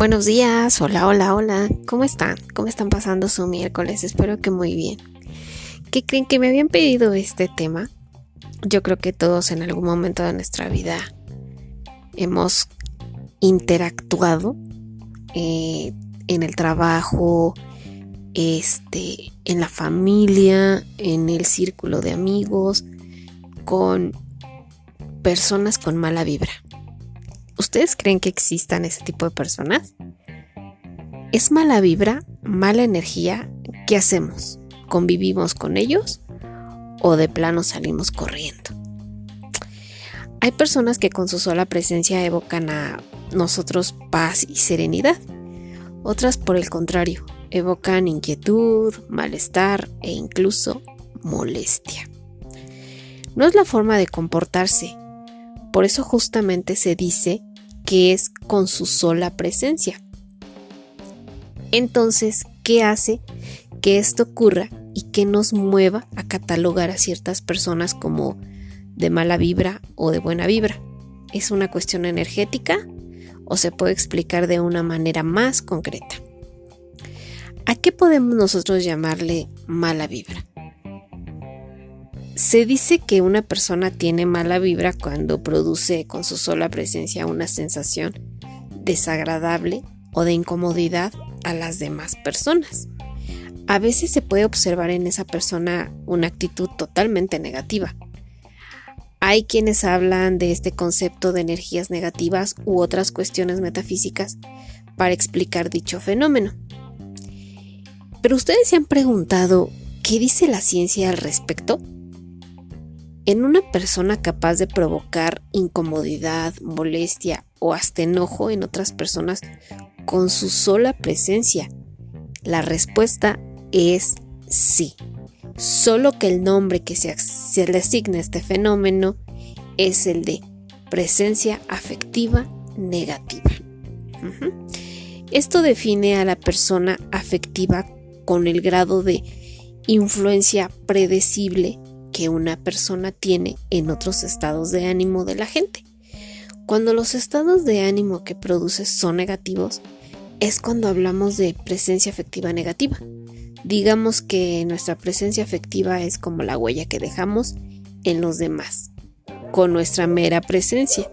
Buenos días, hola, hola, hola. ¿Cómo están? ¿Cómo están pasando su miércoles? Espero que muy bien. ¿Qué creen que me habían pedido este tema? Yo creo que todos en algún momento de nuestra vida hemos interactuado eh, en el trabajo, este, en la familia, en el círculo de amigos, con personas con mala vibra. ¿Ustedes creen que existan ese tipo de personas? ¿Es mala vibra, mala energía? ¿Qué hacemos? ¿Convivimos con ellos o de plano salimos corriendo? Hay personas que con su sola presencia evocan a nosotros paz y serenidad. Otras, por el contrario, evocan inquietud, malestar e incluso molestia. No es la forma de comportarse. Por eso justamente se dice que es con su sola presencia. Entonces, ¿qué hace que esto ocurra y que nos mueva a catalogar a ciertas personas como de mala vibra o de buena vibra? ¿Es una cuestión energética o se puede explicar de una manera más concreta? ¿A qué podemos nosotros llamarle mala vibra? Se dice que una persona tiene mala vibra cuando produce con su sola presencia una sensación desagradable o de incomodidad a las demás personas. A veces se puede observar en esa persona una actitud totalmente negativa. Hay quienes hablan de este concepto de energías negativas u otras cuestiones metafísicas para explicar dicho fenómeno. Pero ustedes se han preguntado, ¿qué dice la ciencia al respecto? En una persona capaz de provocar incomodidad, molestia o hasta enojo en otras personas con su sola presencia. La respuesta es sí. Solo que el nombre que se, le asigna a este fenómeno es el de presencia afectiva negativa. Esto define a la persona afectiva con el grado de influencia predecible que una persona tiene en otros estados de ánimo de la gente. Cuando los estados de ánimo que produce son negativos, es cuando hablamos de presencia afectiva negativa. Digamos que nuestra presencia afectiva es como la huella que dejamos en los demás, con nuestra mera presencia.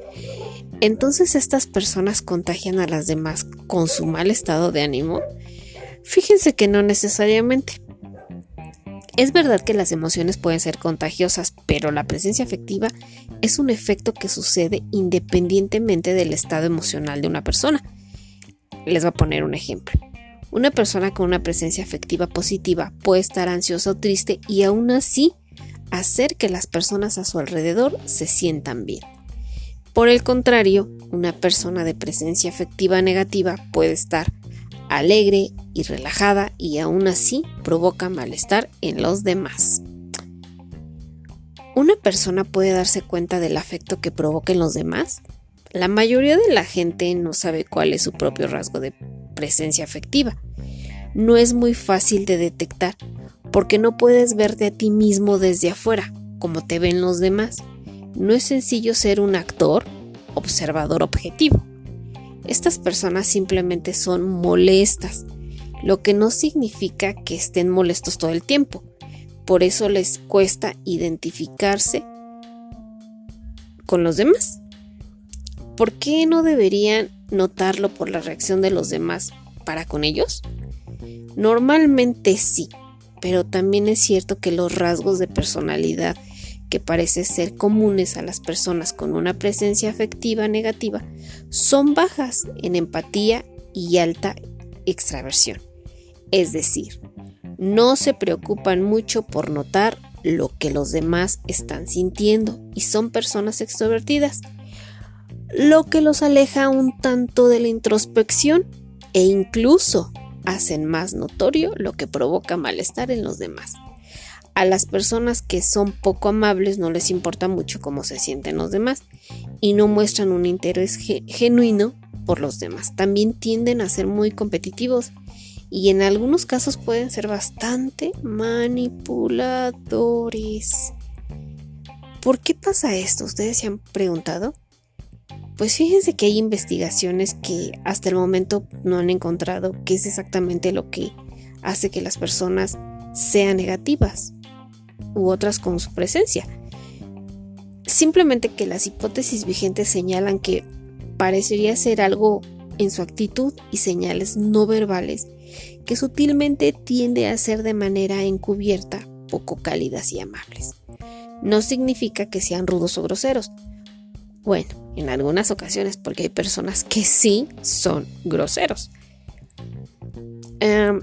Entonces estas personas contagian a las demás con su mal estado de ánimo. Fíjense que no necesariamente. Es verdad que las emociones pueden ser contagiosas, pero la presencia afectiva es un efecto que sucede independientemente del estado emocional de una persona. Les voy a poner un ejemplo. Una persona con una presencia afectiva positiva puede estar ansiosa o triste y aún así hacer que las personas a su alrededor se sientan bien. Por el contrario, una persona de presencia afectiva negativa puede estar alegre y relajada y aún así provoca malestar en los demás. ¿Una persona puede darse cuenta del afecto que provoca en los demás? La mayoría de la gente no sabe cuál es su propio rasgo de presencia afectiva. No es muy fácil de detectar porque no puedes verte a ti mismo desde afuera, como te ven los demás. No es sencillo ser un actor, observador objetivo. Estas personas simplemente son molestas, lo que no significa que estén molestos todo el tiempo. Por eso les cuesta identificarse con los demás. ¿Por qué no deberían notarlo por la reacción de los demás para con ellos? Normalmente sí, pero también es cierto que los rasgos de personalidad que parece ser comunes a las personas con una presencia afectiva negativa, son bajas en empatía y alta extraversión. Es decir, no se preocupan mucho por notar lo que los demás están sintiendo y son personas extrovertidas, lo que los aleja un tanto de la introspección e incluso hacen más notorio lo que provoca malestar en los demás. A las personas que son poco amables no les importa mucho cómo se sienten los demás y no muestran un interés genuino por los demás. También tienden a ser muy competitivos y en algunos casos pueden ser bastante manipuladores. ¿Por qué pasa esto? ¿Ustedes se han preguntado? Pues fíjense que hay investigaciones que hasta el momento no han encontrado qué es exactamente lo que hace que las personas sean negativas u otras con su presencia. Simplemente que las hipótesis vigentes señalan que parecería ser algo en su actitud y señales no verbales que sutilmente tiende a ser de manera encubierta poco cálidas y amables. No significa que sean rudos o groseros. Bueno, en algunas ocasiones, porque hay personas que sí son groseros. Em,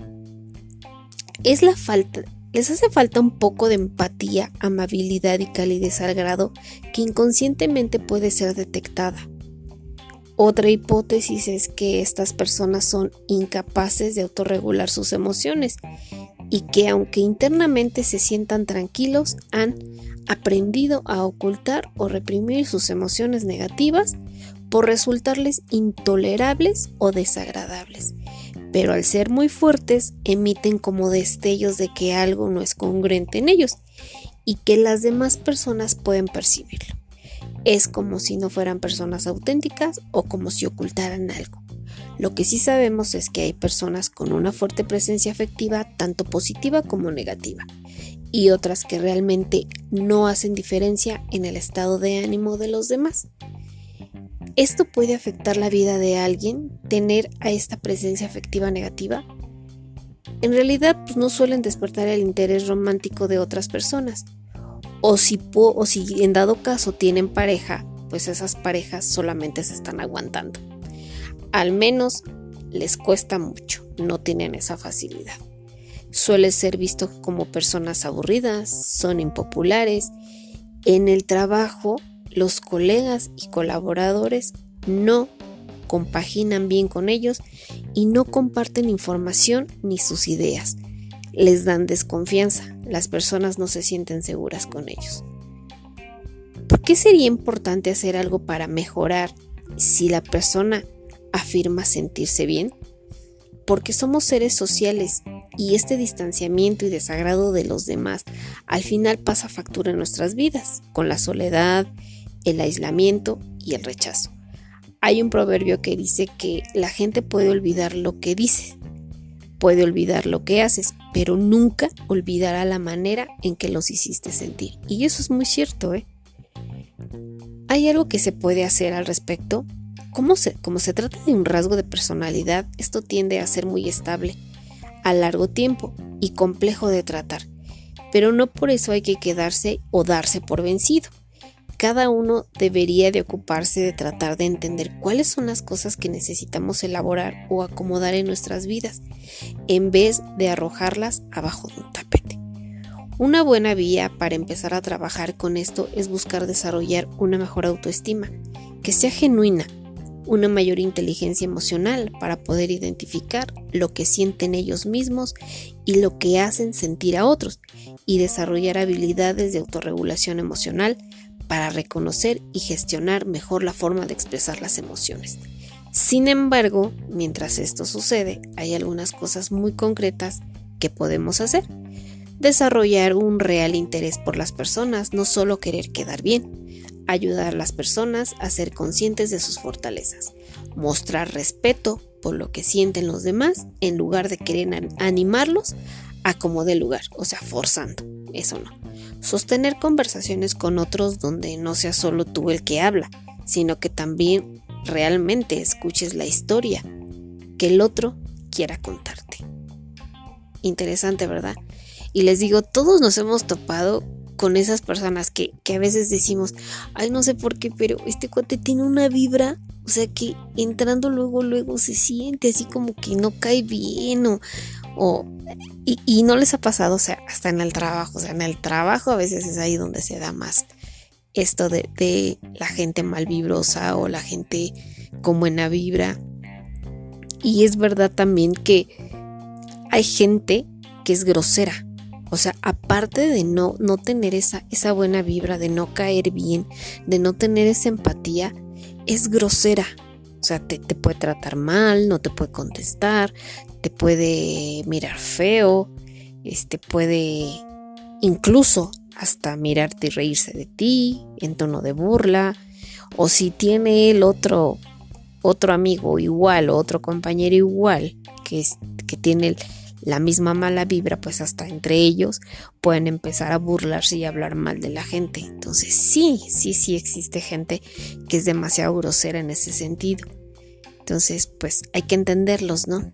es la falta, les hace falta un poco de empatía, amabilidad y calidez al grado que inconscientemente puede ser detectada. Otra hipótesis es que estas personas son incapaces de autorregular sus emociones y que aunque internamente se sientan tranquilos, han aprendido a ocultar o reprimir sus emociones negativas por resultarles intolerables o desagradables. Pero al ser muy fuertes, emiten como destellos de que algo no es congruente en ellos y que las demás personas pueden percibirlo. Es como si no fueran personas auténticas o como si ocultaran algo. Lo que sí sabemos es que hay personas con una fuerte presencia afectiva, tanto positiva como negativa, y otras que realmente no hacen diferencia en el estado de ánimo de los demás. ¿Esto puede afectar la vida de alguien, tener a esta presencia afectiva negativa? En realidad pues, no suelen despertar el interés romántico de otras personas. O si, o si en dado caso tienen pareja, pues esas parejas solamente se están aguantando. Al menos les cuesta mucho, no tienen esa facilidad. Suele ser visto como personas aburridas, son impopulares. En el trabajo los colegas y colaboradores no compaginan bien con ellos y no comparten información ni sus ideas. Les dan desconfianza, las personas no se sienten seguras con ellos. ¿Por qué sería importante hacer algo para mejorar si la persona afirma sentirse bien? Porque somos seres sociales y este distanciamiento y desagrado de los demás al final pasa factura en nuestras vidas, con la soledad, el aislamiento y el rechazo. Hay un proverbio que dice que la gente puede olvidar lo que dices, puede olvidar lo que haces, pero nunca olvidará la manera en que los hiciste sentir. Y eso es muy cierto, ¿eh? ¿Hay algo que se puede hacer al respecto? Como se, como se trata de un rasgo de personalidad, esto tiende a ser muy estable a largo tiempo y complejo de tratar, pero no por eso hay que quedarse o darse por vencido cada uno debería de ocuparse de tratar de entender cuáles son las cosas que necesitamos elaborar o acomodar en nuestras vidas, en vez de arrojarlas abajo de un tapete. Una buena vía para empezar a trabajar con esto es buscar desarrollar una mejor autoestima, que sea genuina, una mayor inteligencia emocional para poder identificar lo que sienten ellos mismos y lo que hacen sentir a otros, y desarrollar habilidades de autorregulación emocional para reconocer y gestionar mejor la forma de expresar las emociones. Sin embargo, mientras esto sucede, hay algunas cosas muy concretas que podemos hacer. Desarrollar un real interés por las personas, no solo querer quedar bien. Ayudar a las personas a ser conscientes de sus fortalezas. Mostrar respeto por lo que sienten los demás en lugar de querer animarlos a como de lugar, o sea, forzando. Eso no sostener conversaciones con otros donde no sea solo tú el que habla, sino que también realmente escuches la historia que el otro quiera contarte. Interesante, ¿verdad? Y les digo, todos nos hemos topado con esas personas que, que, a veces decimos, ay, no sé por qué, pero este cuate tiene una vibra, o sea que entrando luego, luego se siente así como que no cae bien o, o, y, no les ha pasado, o sea, hasta en el trabajo, o sea, en el trabajo a veces es ahí donde se da más esto de, la gente malvibrosa o la gente con buena vibra. Y es verdad también que hay gente que es grosera. O sea, aparte de no, no tener esa, esa buena vibra, de no caer bien, de no tener esa empatía, es grosera. O sea, te, te, puede tratar mal, no te puede contestar, te puede mirar feo, este puede incluso hasta mirarte y reírse de ti en tono de burla. O si tiene él otro, otro amigo igual o otro compañero igual que, que tiene la misma mala vibra, pues hasta entre ellos pueden empezar a burlarse y hablar mal de la gente. Entonces sí, sí, sí existe gente que es demasiado grosera en ese sentido. Entonces, pues hay que entenderlos, ¿no?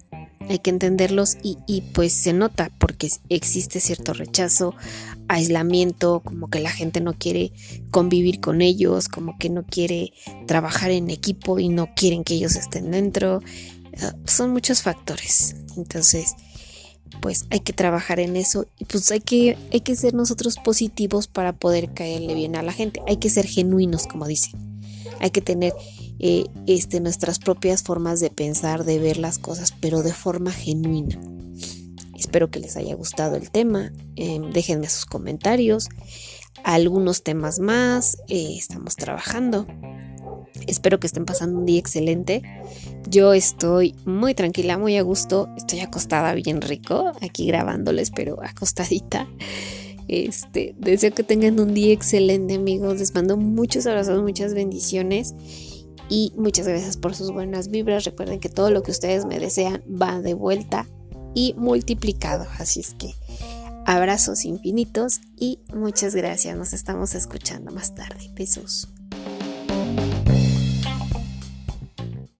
hay que entenderlos y, y, pues se nota porque existe cierto rechazo, aislamiento, como que la gente no quiere convivir con ellos, como que no quiere trabajar en equipo y no quieren que ellos estén dentro. Ah, son muchos factores. Entonces, pues hay que trabajar en eso y pues hay que, hay que ser nosotros positivos para poder caerle bien a la gente. Hay que ser genuinos, como dicen. Hay que tener eh, este, nuestras propias formas de pensar, de ver las cosas, pero de forma genuina. Espero que les haya gustado el tema. Em, déjenme sus comentarios. Algunos temas más. Eh, estamos trabajando. Espero que estén pasando un día excelente. Yo estoy muy tranquila, muy a gusto. Estoy acostada bien rico aquí grabándoles, pero acostadita. Este, deseo que tengan un día excelente, amigos. Les mando muchos abrazos, muchas bendiciones y muchas gracias por sus buenas vibras. Recuerden que todo lo que ustedes me desean va de vuelta y multiplicado. Así es que abrazos infinitos y muchas gracias. Nos estamos escuchando más tarde. Besos.